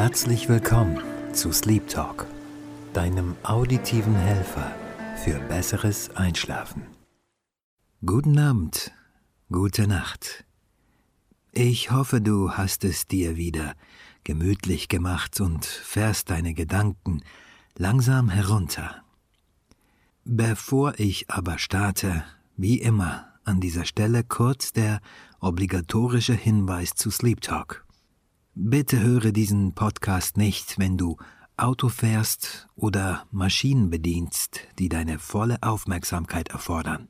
Herzlich willkommen zu Sleep Talk, deinem auditiven Helfer für besseres Einschlafen. Guten Abend, gute Nacht. Ich hoffe, du hast es dir wieder gemütlich gemacht und fährst deine Gedanken langsam herunter. Bevor ich aber starte, wie immer an dieser Stelle kurz der obligatorische Hinweis zu Sleep Talk. Bitte höre diesen Podcast nicht, wenn du Auto fährst oder Maschinen bedienst, die deine volle Aufmerksamkeit erfordern.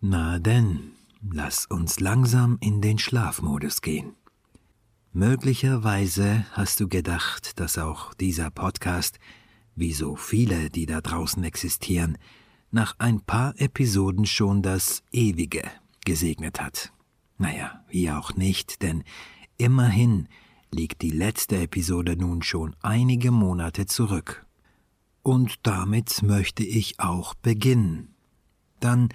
Na denn, lass uns langsam in den Schlafmodus gehen. Möglicherweise hast du gedacht, dass auch dieser Podcast, wie so viele, die da draußen existieren, nach ein paar Episoden schon das Ewige gesegnet hat. Naja, wie auch nicht, denn immerhin liegt die letzte Episode nun schon einige Monate zurück. Und damit möchte ich auch beginnen. Dann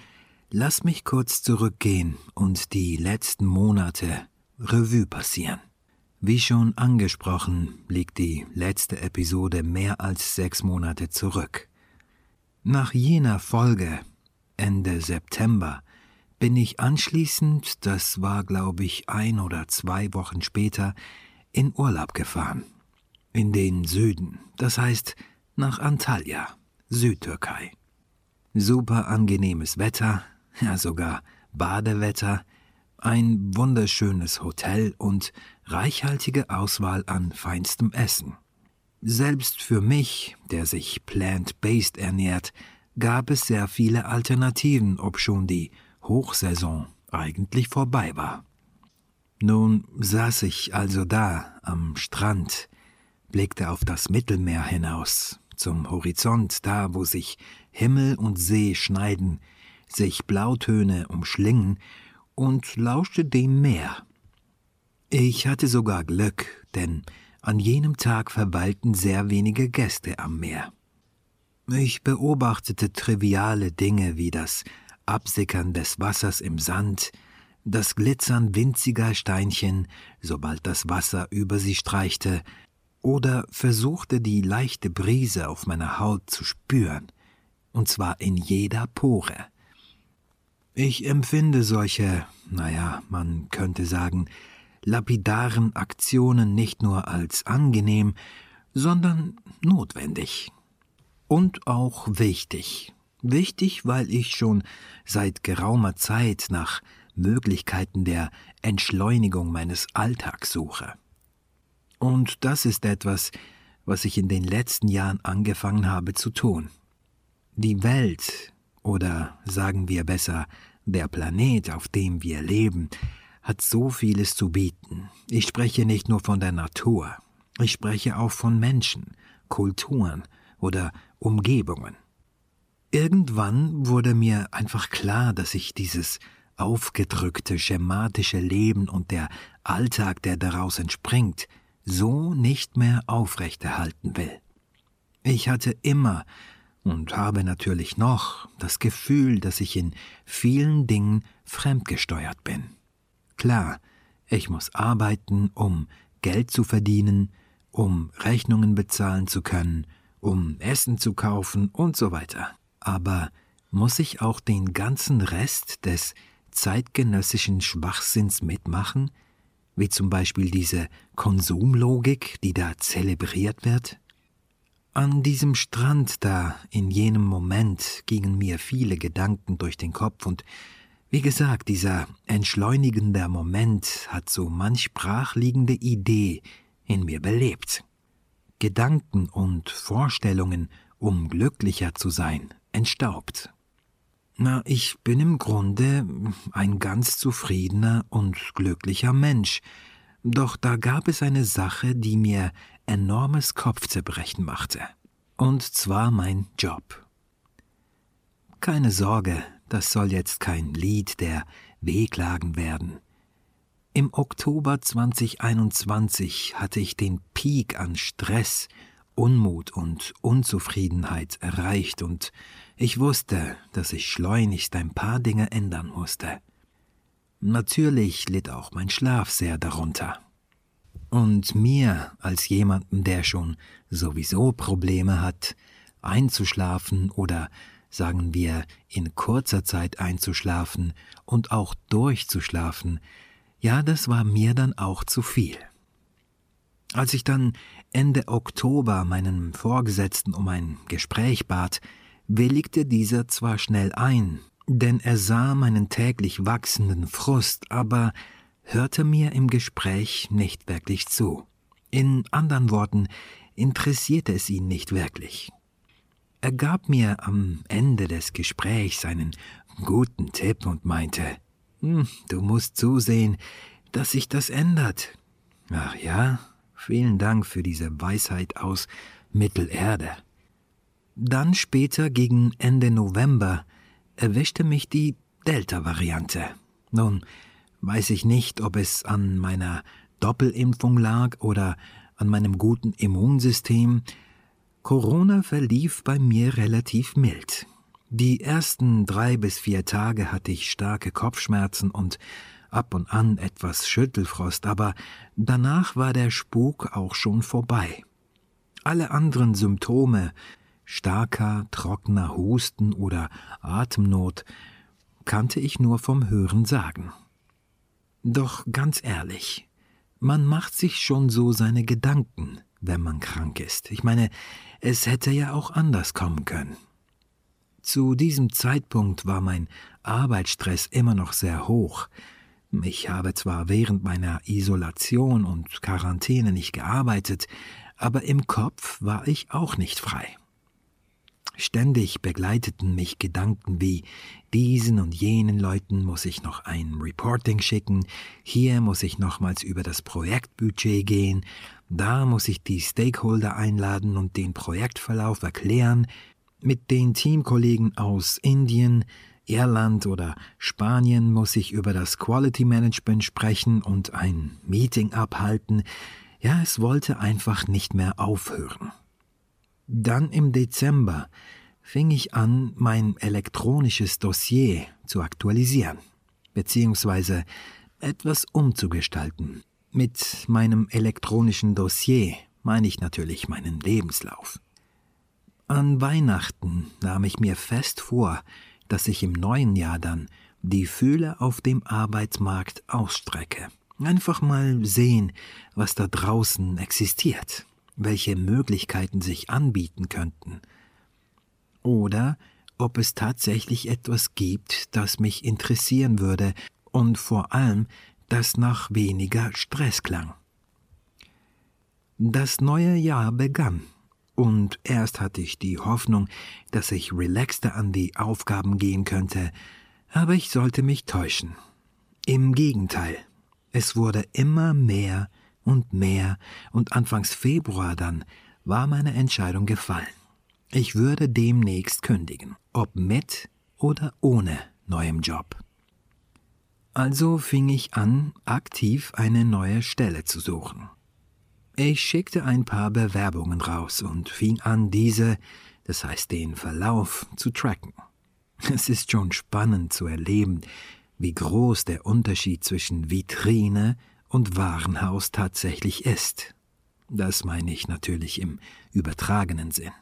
lass mich kurz zurückgehen und die letzten Monate Revue passieren. Wie schon angesprochen, liegt die letzte Episode mehr als sechs Monate zurück. Nach jener Folge, Ende September, bin ich anschließend, das war glaube ich ein oder zwei Wochen später, in Urlaub gefahren. In den Süden, das heißt nach Antalya, Südtürkei. Super angenehmes Wetter, ja sogar Badewetter, ein wunderschönes Hotel und reichhaltige Auswahl an feinstem Essen. Selbst für mich, der sich plant-based ernährt, gab es sehr viele Alternativen, obschon die Hochsaison eigentlich vorbei war. Nun saß ich also da am Strand, blickte auf das Mittelmeer hinaus, zum Horizont, da wo sich Himmel und See schneiden, sich Blautöne umschlingen und lauschte dem Meer. Ich hatte sogar Glück, denn an jenem Tag verweilten sehr wenige Gäste am Meer. Ich beobachtete triviale Dinge wie das Absickern des Wassers im Sand, das Glitzern winziger Steinchen, sobald das Wasser über sie streichte, oder versuchte die leichte Brise auf meiner Haut zu spüren, und zwar in jeder Pore. Ich empfinde solche, naja, man könnte sagen, lapidaren Aktionen nicht nur als angenehm, sondern notwendig. Und auch wichtig. Wichtig, weil ich schon seit geraumer Zeit nach Möglichkeiten der Entschleunigung meines Alltags suche. Und das ist etwas, was ich in den letzten Jahren angefangen habe zu tun. Die Welt, oder sagen wir besser, der Planet, auf dem wir leben, hat so vieles zu bieten. Ich spreche nicht nur von der Natur, ich spreche auch von Menschen, Kulturen oder Umgebungen. Irgendwann wurde mir einfach klar, dass ich dieses aufgedrückte, schematische Leben und der Alltag, der daraus entspringt, so nicht mehr aufrechterhalten will. Ich hatte immer und habe natürlich noch das Gefühl, dass ich in vielen Dingen fremdgesteuert bin. Klar, ich muss arbeiten, um Geld zu verdienen, um Rechnungen bezahlen zu können, um Essen zu kaufen und so weiter. Aber muss ich auch den ganzen Rest des zeitgenössischen Schwachsinns mitmachen, wie zum Beispiel diese Konsumlogik, die da zelebriert wird? An diesem Strand da, in jenem Moment, gingen mir viele Gedanken durch den Kopf und wie gesagt, dieser entschleunigende Moment hat so manch brachliegende Idee in mir belebt. Gedanken und Vorstellungen, um glücklicher zu sein, entstaubt. Na, ich bin im Grunde ein ganz zufriedener und glücklicher Mensch, doch da gab es eine Sache, die mir enormes Kopfzerbrechen machte, und zwar mein Job. Keine Sorge, das soll jetzt kein Lied der Wehklagen werden. Im Oktober 2021 hatte ich den Peak an Stress, Unmut und Unzufriedenheit erreicht und ich wusste, dass ich schleunigst ein paar Dinge ändern musste. Natürlich litt auch mein Schlaf sehr darunter. Und mir als jemanden, der schon sowieso Probleme hat, einzuschlafen oder sagen wir in kurzer Zeit einzuschlafen und auch durchzuschlafen, ja, das war mir dann auch zu viel. Als ich dann Ende Oktober meinen Vorgesetzten um ein Gespräch bat, willigte dieser zwar schnell ein, denn er sah meinen täglich wachsenden Frust, aber hörte mir im Gespräch nicht wirklich zu. In anderen Worten, interessierte es ihn nicht wirklich. Er gab mir am Ende des Gesprächs einen guten Tipp und meinte, hm, du musst zusehen, dass sich das ändert. Ach ja, vielen Dank für diese Weisheit aus Mittelerde. Dann später gegen Ende November erwischte mich die Delta-Variante. Nun, weiß ich nicht, ob es an meiner Doppelimpfung lag oder an meinem guten Immunsystem. Corona verlief bei mir relativ mild. Die ersten drei bis vier Tage hatte ich starke Kopfschmerzen und ab und an etwas Schüttelfrost, aber danach war der Spuk auch schon vorbei. Alle anderen Symptome, starker, trockener Husten oder Atemnot, kannte ich nur vom Hören sagen. Doch ganz ehrlich, man macht sich schon so seine Gedanken, wenn man krank ist. Ich meine, es hätte ja auch anders kommen können. Zu diesem Zeitpunkt war mein Arbeitsstress immer noch sehr hoch. Ich habe zwar während meiner Isolation und Quarantäne nicht gearbeitet, aber im Kopf war ich auch nicht frei. Ständig begleiteten mich Gedanken wie diesen und jenen Leuten muss ich noch ein Reporting schicken, hier muss ich nochmals über das Projektbudget gehen, da muss ich die Stakeholder einladen und den Projektverlauf erklären, mit den Teamkollegen aus Indien, Irland oder Spanien muss ich über das Quality Management sprechen und ein Meeting abhalten. Ja, es wollte einfach nicht mehr aufhören. Dann im Dezember fing ich an, mein elektronisches Dossier zu aktualisieren, beziehungsweise etwas umzugestalten. Mit meinem elektronischen Dossier meine ich natürlich meinen Lebenslauf. An Weihnachten nahm ich mir fest vor, dass ich im neuen Jahr dann die Fühle auf dem Arbeitsmarkt ausstrecke. Einfach mal sehen, was da draußen existiert welche Möglichkeiten sich anbieten könnten. Oder ob es tatsächlich etwas gibt, das mich interessieren würde und vor allem, das nach weniger Stress klang. Das neue Jahr begann, und erst hatte ich die Hoffnung, dass ich relaxter an die Aufgaben gehen könnte, aber ich sollte mich täuschen. Im Gegenteil, es wurde immer mehr und mehr, und anfangs Februar dann war meine Entscheidung gefallen. Ich würde demnächst kündigen, ob mit oder ohne neuem Job. Also fing ich an, aktiv eine neue Stelle zu suchen. Ich schickte ein paar Bewerbungen raus und fing an, diese, das heißt den Verlauf, zu tracken. Es ist schon spannend zu erleben, wie groß der Unterschied zwischen Vitrine und Warenhaus tatsächlich ist. Das meine ich natürlich im übertragenen Sinn.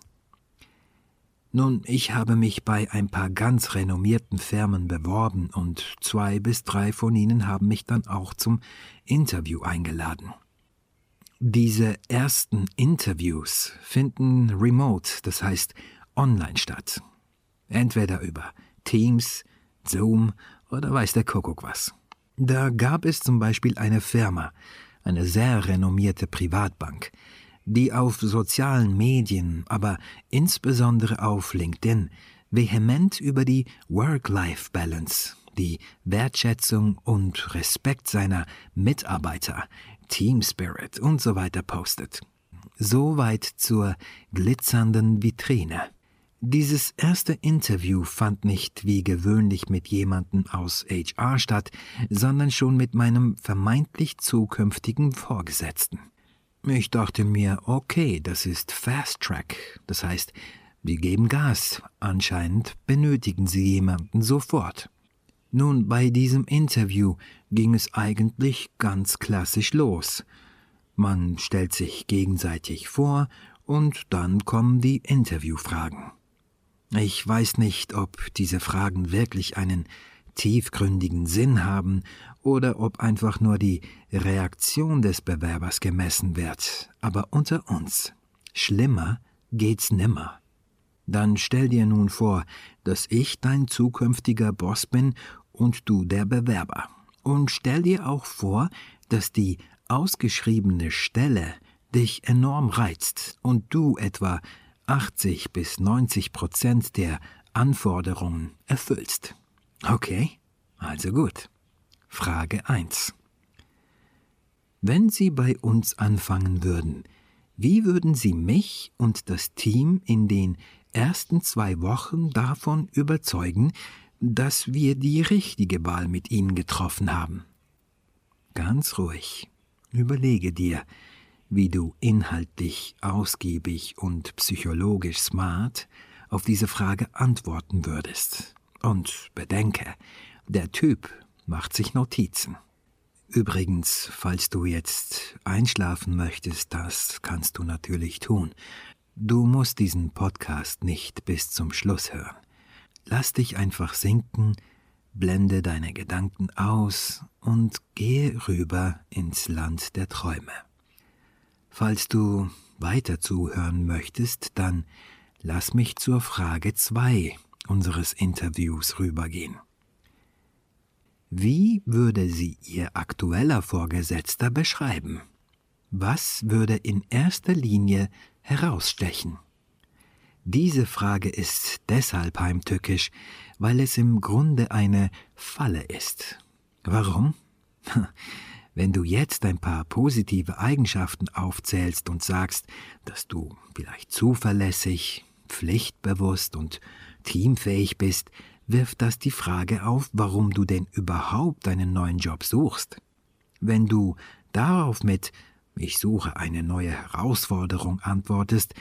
Nun, ich habe mich bei ein paar ganz renommierten Firmen beworben und zwei bis drei von ihnen haben mich dann auch zum Interview eingeladen. Diese ersten Interviews finden remote, das heißt online statt. Entweder über Teams, Zoom oder weiß der Kuckuck was. Da gab es zum Beispiel eine Firma, eine sehr renommierte Privatbank, die auf sozialen Medien, aber insbesondere auf LinkedIn, vehement über die Work-Life-Balance, die Wertschätzung und Respekt seiner Mitarbeiter, Team Spirit und so weiter postet. Soweit zur glitzernden Vitrine. Dieses erste Interview fand nicht wie gewöhnlich mit jemandem aus HR statt, sondern schon mit meinem vermeintlich zukünftigen Vorgesetzten. Ich dachte mir, okay, das ist Fast Track, das heißt, wir geben Gas, anscheinend benötigen sie jemanden sofort. Nun, bei diesem Interview ging es eigentlich ganz klassisch los. Man stellt sich gegenseitig vor und dann kommen die Interviewfragen. Ich weiß nicht, ob diese Fragen wirklich einen tiefgründigen Sinn haben oder ob einfach nur die Reaktion des Bewerbers gemessen wird, aber unter uns. Schlimmer geht's nimmer. Dann stell dir nun vor, dass ich dein zukünftiger Boss bin und du der Bewerber. Und stell dir auch vor, dass die ausgeschriebene Stelle dich enorm reizt und du etwa 80 bis 90 Prozent der Anforderungen erfüllst. Okay, also gut. Frage 1. Wenn Sie bei uns anfangen würden, wie würden Sie mich und das Team in den ersten zwei Wochen davon überzeugen, dass wir die richtige Wahl mit Ihnen getroffen haben? Ganz ruhig. Überlege dir, wie du inhaltlich ausgiebig und psychologisch smart auf diese Frage antworten würdest. Und bedenke, der Typ macht sich Notizen. Übrigens, falls du jetzt einschlafen möchtest, das kannst du natürlich tun. Du musst diesen Podcast nicht bis zum Schluss hören. Lass dich einfach sinken, blende deine Gedanken aus und gehe rüber ins Land der Träume. Falls du weiter zuhören möchtest, dann lass mich zur Frage 2 unseres Interviews rübergehen. Wie würde sie Ihr aktueller Vorgesetzter beschreiben? Was würde in erster Linie herausstechen? Diese Frage ist deshalb heimtückisch, weil es im Grunde eine Falle ist. Warum? Wenn du jetzt ein paar positive Eigenschaften aufzählst und sagst, dass du vielleicht zuverlässig, pflichtbewusst und teamfähig bist, wirft das die Frage auf, warum du denn überhaupt einen neuen Job suchst. Wenn du darauf mit Ich suche eine neue Herausforderung antwortest,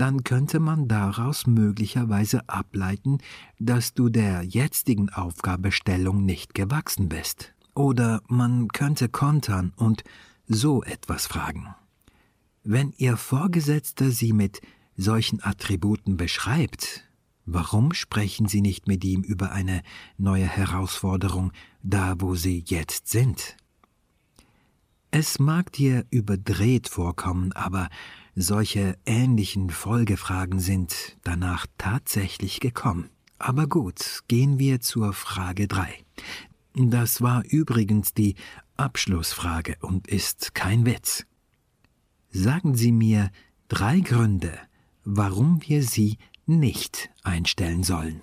dann könnte man daraus möglicherweise ableiten, dass du der jetzigen Aufgabestellung nicht gewachsen bist. Oder man könnte kontern und so etwas fragen. Wenn Ihr Vorgesetzter Sie mit solchen Attributen beschreibt, warum sprechen Sie nicht mit ihm über eine neue Herausforderung, da wo Sie jetzt sind? Es mag dir überdreht vorkommen, aber solche ähnlichen Folgefragen sind danach tatsächlich gekommen. Aber gut, gehen wir zur Frage 3. Das war übrigens die Abschlussfrage und ist kein Witz. Sagen Sie mir drei Gründe, warum wir Sie nicht einstellen sollen.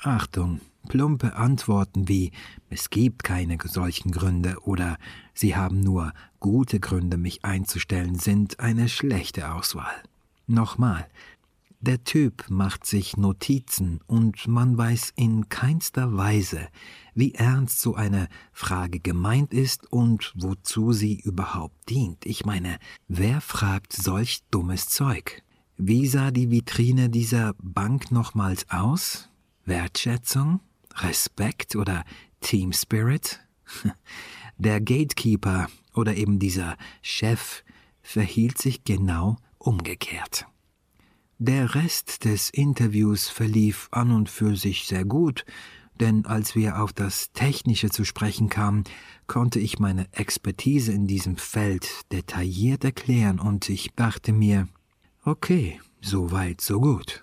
Achtung, plumpe Antworten wie es gibt keine solchen Gründe oder Sie haben nur gute Gründe, mich einzustellen, sind eine schlechte Auswahl. Nochmal, der Typ macht sich Notizen und man weiß in keinster Weise, wie ernst so eine Frage gemeint ist und wozu sie überhaupt dient. Ich meine, wer fragt solch dummes Zeug? Wie sah die Vitrine dieser Bank nochmals aus? Wertschätzung? Respekt oder Team Spirit? Der Gatekeeper oder eben dieser Chef verhielt sich genau umgekehrt. Der Rest des Interviews verlief an und für sich sehr gut, denn als wir auf das Technische zu sprechen kamen, konnte ich meine Expertise in diesem Feld detailliert erklären und ich dachte mir, okay, so weit, so gut.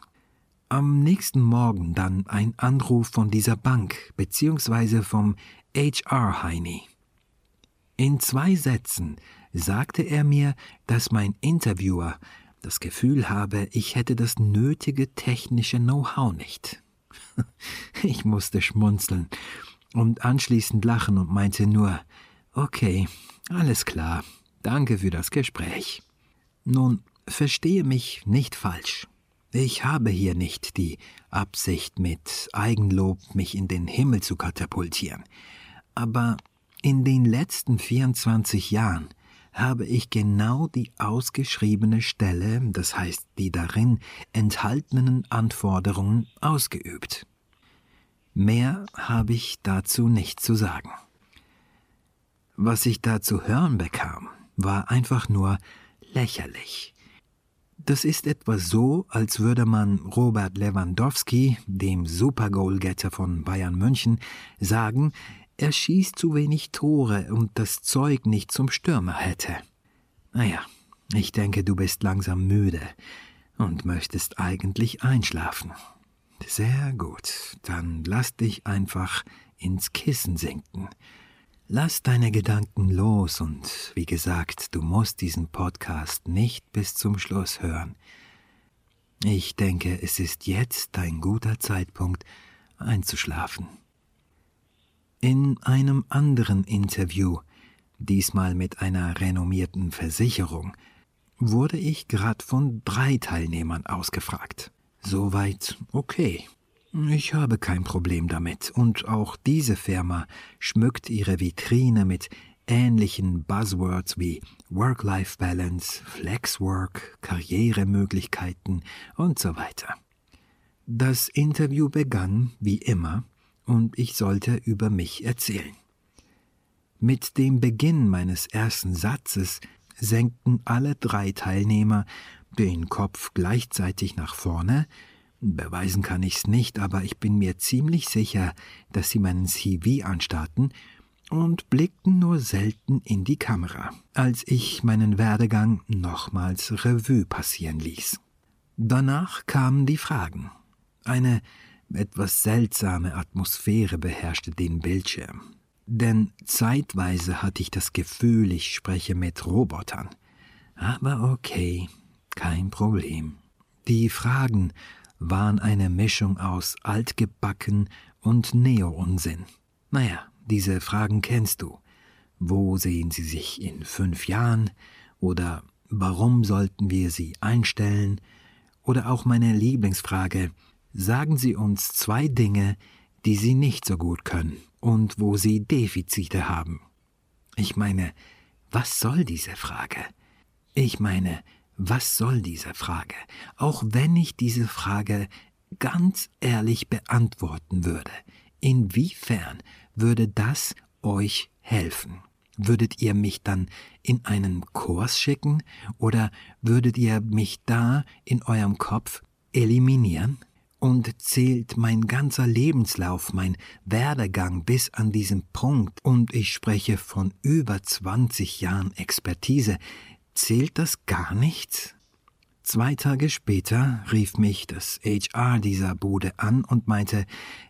Am nächsten Morgen dann ein Anruf von dieser Bank beziehungsweise vom HR Heini. In zwei Sätzen sagte er mir, dass mein Interviewer das Gefühl habe, ich hätte das nötige technische Know-how nicht. Ich musste schmunzeln und anschließend lachen und meinte nur, okay, alles klar, danke für das Gespräch. Nun, verstehe mich nicht falsch. Ich habe hier nicht die Absicht, mit Eigenlob mich in den Himmel zu katapultieren. Aber in den letzten 24 Jahren habe ich genau die ausgeschriebene Stelle, das heißt die darin enthaltenen Anforderungen, ausgeübt. Mehr habe ich dazu nicht zu sagen. Was ich da zu hören bekam, war einfach nur lächerlich. Das ist etwa so, als würde man Robert Lewandowski, dem Supergoalgetter von Bayern München, sagen, er schießt zu wenig Tore und das Zeug nicht zum Stürmer hätte. Naja, ich denke, du bist langsam müde und möchtest eigentlich einschlafen. Sehr gut, dann lass dich einfach ins Kissen sinken. Lass deine Gedanken los und wie gesagt, du musst diesen Podcast nicht bis zum Schluss hören. Ich denke, es ist jetzt ein guter Zeitpunkt einzuschlafen. In einem anderen Interview, diesmal mit einer renommierten Versicherung, wurde ich grad von drei Teilnehmern ausgefragt. Soweit okay. Ich habe kein Problem damit, und auch diese Firma schmückt ihre Vitrine mit ähnlichen Buzzwords wie Work-Life-Balance, Flexwork, Karrieremöglichkeiten und so weiter. Das Interview begann wie immer, und ich sollte über mich erzählen. Mit dem Beginn meines ersten Satzes senkten alle drei Teilnehmer den Kopf gleichzeitig nach vorne, Beweisen kann ich's nicht, aber ich bin mir ziemlich sicher, dass sie meinen CV anstarrten und blickten nur selten in die Kamera, als ich meinen Werdegang nochmals Revue passieren ließ. Danach kamen die Fragen. Eine etwas seltsame Atmosphäre beherrschte den Bildschirm. Denn zeitweise hatte ich das Gefühl, ich spreche mit Robotern. Aber okay, kein Problem. Die Fragen waren eine Mischung aus altgebacken und Neo-Unsinn. Naja, diese Fragen kennst du. Wo sehen Sie sich in fünf Jahren? Oder warum sollten wir Sie einstellen? Oder auch meine Lieblingsfrage, sagen Sie uns zwei Dinge, die Sie nicht so gut können und wo Sie Defizite haben. Ich meine, was soll diese Frage? Ich meine, was soll diese Frage? Auch wenn ich diese Frage ganz ehrlich beantworten würde, inwiefern würde das euch helfen? Würdet ihr mich dann in einen Kurs schicken oder würdet ihr mich da in eurem Kopf eliminieren? Und zählt mein ganzer Lebenslauf, mein Werdegang bis an diesen Punkt, und ich spreche von über 20 Jahren Expertise, Zählt das gar nichts? Zwei Tage später rief mich das HR dieser Bude an und meinte,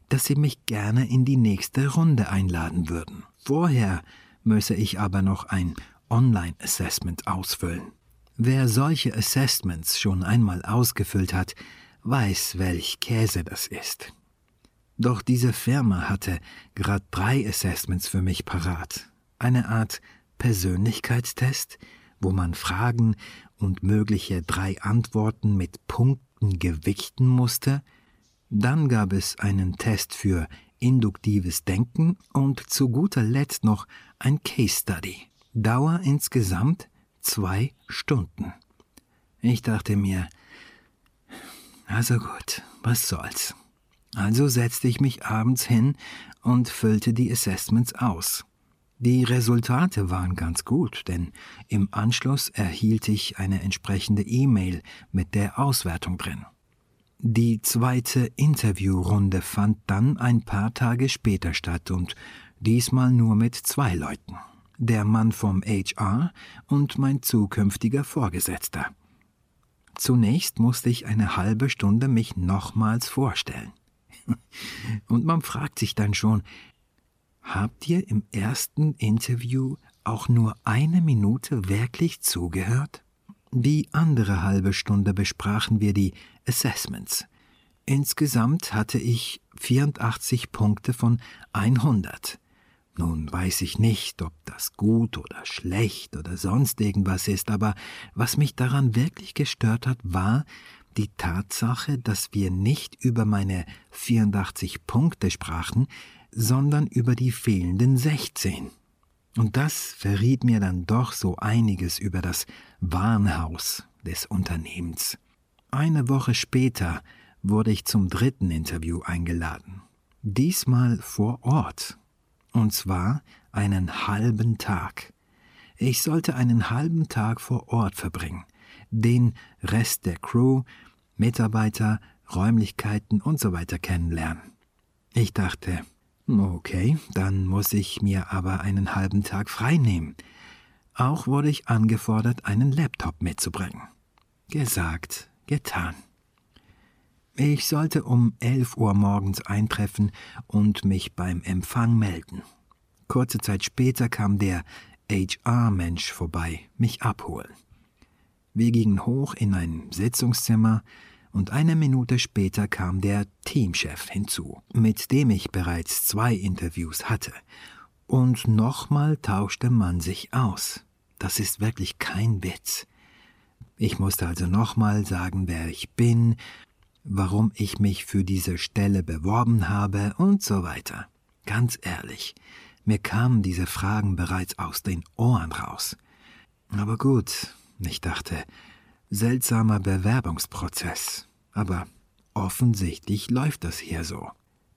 dass sie mich gerne in die nächste Runde einladen würden. Vorher müsse ich aber noch ein Online-Assessment ausfüllen. Wer solche Assessments schon einmal ausgefüllt hat, weiß, welch Käse das ist. Doch diese Firma hatte gerade drei Assessments für mich parat. Eine Art Persönlichkeitstest, wo man Fragen und mögliche drei Antworten mit Punkten gewichten musste, dann gab es einen Test für induktives Denken und zu guter Letzt noch ein Case Study. Dauer insgesamt zwei Stunden. Ich dachte mir, also gut, was soll's. Also setzte ich mich abends hin und füllte die Assessments aus. Die Resultate waren ganz gut, denn im Anschluss erhielt ich eine entsprechende E-Mail mit der Auswertung drin. Die zweite Interviewrunde fand dann ein paar Tage später statt und diesmal nur mit zwei Leuten. Der Mann vom HR und mein zukünftiger Vorgesetzter. Zunächst musste ich eine halbe Stunde mich nochmals vorstellen. Und man fragt sich dann schon, Habt ihr im ersten Interview auch nur eine Minute wirklich zugehört? Die andere halbe Stunde besprachen wir die Assessments. Insgesamt hatte ich 84 Punkte von 100. Nun weiß ich nicht, ob das gut oder schlecht oder sonst irgendwas ist, aber was mich daran wirklich gestört hat, war die Tatsache, dass wir nicht über meine 84 Punkte sprachen, sondern über die fehlenden 16. Und das verriet mir dann doch so einiges über das Warenhaus des Unternehmens. Eine Woche später wurde ich zum dritten Interview eingeladen. Diesmal vor Ort. Und zwar einen halben Tag. Ich sollte einen halben Tag vor Ort verbringen, den Rest der Crew, Mitarbeiter, Räumlichkeiten und so weiter kennenlernen. Ich dachte, okay, dann muss ich mir aber einen halben Tag frei nehmen. Auch wurde ich angefordert, einen Laptop mitzubringen. Gesagt, getan. Ich sollte um elf Uhr morgens eintreffen und mich beim Empfang melden. Kurze Zeit später kam der HR-Mensch vorbei, mich abholen. Wir gingen hoch in ein Sitzungszimmer, und eine Minute später kam der Teamchef hinzu, mit dem ich bereits zwei Interviews hatte. Und nochmal tauschte man sich aus. Das ist wirklich kein Witz. Ich musste also nochmal sagen, wer ich bin, warum ich mich für diese Stelle beworben habe und so weiter. Ganz ehrlich, mir kamen diese Fragen bereits aus den Ohren raus. Aber gut, ich dachte, seltsamer Bewerbungsprozess. Aber offensichtlich läuft das hier so.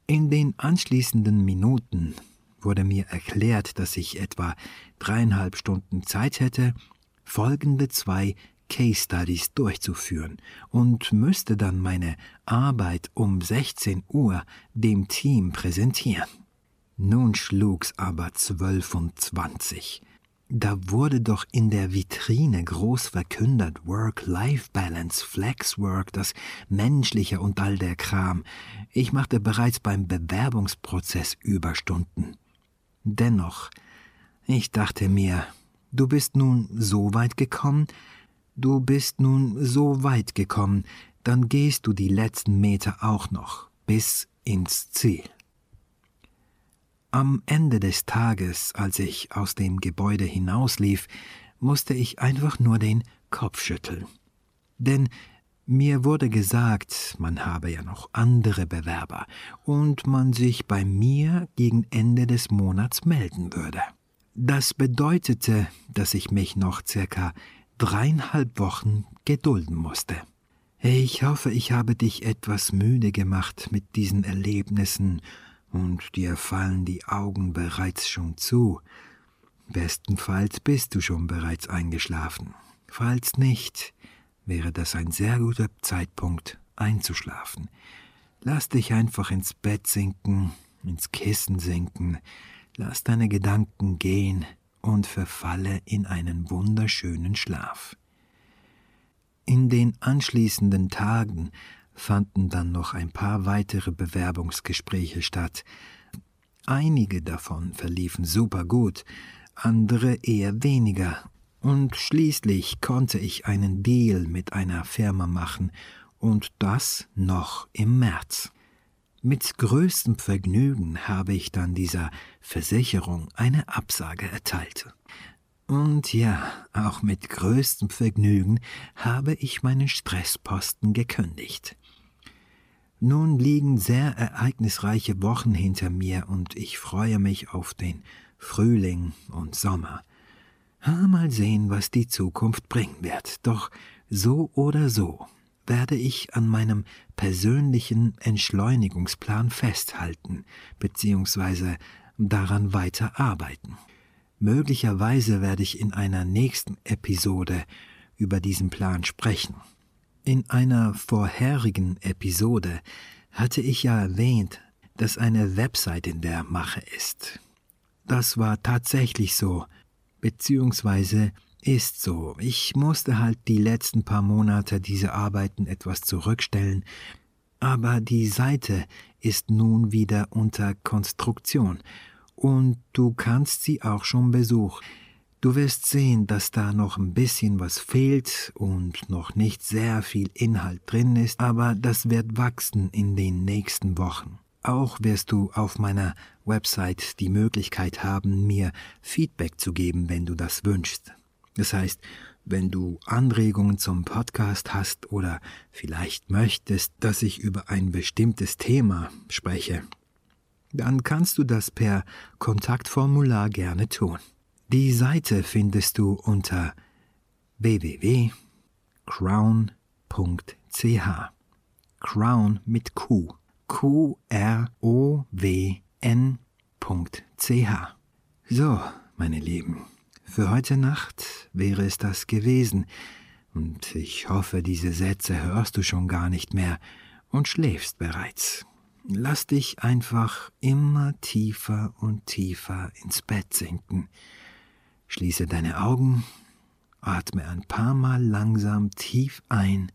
In den anschließenden Minuten wurde mir erklärt, dass ich etwa dreieinhalb Stunden Zeit hätte, folgende zwei Case Studies durchzuführen und müsste dann meine Arbeit um 16 Uhr dem Team präsentieren. Nun schlug's aber zwölf und zwanzig. Da wurde doch in der Vitrine groß verkündet Work-Life-Balance, Flexwork, das Menschliche und all der Kram. Ich machte bereits beim Bewerbungsprozess Überstunden. Dennoch, ich dachte mir, du bist nun so weit gekommen, du bist nun so weit gekommen, dann gehst du die letzten Meter auch noch bis ins Ziel. Am Ende des Tages, als ich aus dem Gebäude hinauslief, musste ich einfach nur den Kopf schütteln. Denn mir wurde gesagt, man habe ja noch andere Bewerber und man sich bei mir gegen Ende des Monats melden würde. Das bedeutete, dass ich mich noch circa dreieinhalb Wochen gedulden musste. Ich hoffe, ich habe dich etwas müde gemacht mit diesen Erlebnissen und dir fallen die Augen bereits schon zu. Bestenfalls bist du schon bereits eingeschlafen. Falls nicht, wäre das ein sehr guter Zeitpunkt einzuschlafen. Lass dich einfach ins Bett sinken, ins Kissen sinken, lass deine Gedanken gehen und verfalle in einen wunderschönen Schlaf. In den anschließenden Tagen fanden dann noch ein paar weitere Bewerbungsgespräche statt. Einige davon verliefen super gut, andere eher weniger, und schließlich konnte ich einen Deal mit einer Firma machen, und das noch im März. Mit größtem Vergnügen habe ich dann dieser Versicherung eine Absage erteilt. Und ja, auch mit größtem Vergnügen habe ich meinen Stressposten gekündigt. Nun liegen sehr ereignisreiche Wochen hinter mir und ich freue mich auf den Frühling und Sommer. Mal sehen, was die Zukunft bringen wird. Doch so oder so werde ich an meinem persönlichen Entschleunigungsplan festhalten bzw. daran weiter arbeiten. Möglicherweise werde ich in einer nächsten Episode über diesen Plan sprechen. In einer vorherigen Episode hatte ich ja erwähnt, dass eine Website in der Mache ist. Das war tatsächlich so, beziehungsweise ist so. Ich musste halt die letzten paar Monate diese Arbeiten etwas zurückstellen, aber die Seite ist nun wieder unter Konstruktion und du kannst sie auch schon besuchen. Du wirst sehen, dass da noch ein bisschen was fehlt und noch nicht sehr viel Inhalt drin ist, aber das wird wachsen in den nächsten Wochen. Auch wirst du auf meiner Website die Möglichkeit haben, mir Feedback zu geben, wenn du das wünschst. Das heißt, wenn du Anregungen zum Podcast hast oder vielleicht möchtest, dass ich über ein bestimmtes Thema spreche, dann kannst du das per Kontaktformular gerne tun. Die Seite findest du unter www.crown.ch. Crown mit Q. Q-R-O-W-N.ch. So, meine Lieben, Für heute Nacht wäre es das gewesen, und ich hoffe, diese Sätze hörst du schon gar nicht mehr und schläfst bereits. Lass dich einfach immer tiefer und tiefer ins Bett sinken. Schließe deine Augen, atme ein paar Mal langsam tief ein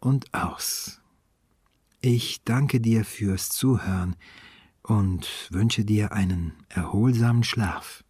und aus. Ich danke dir fürs Zuhören und wünsche dir einen erholsamen Schlaf.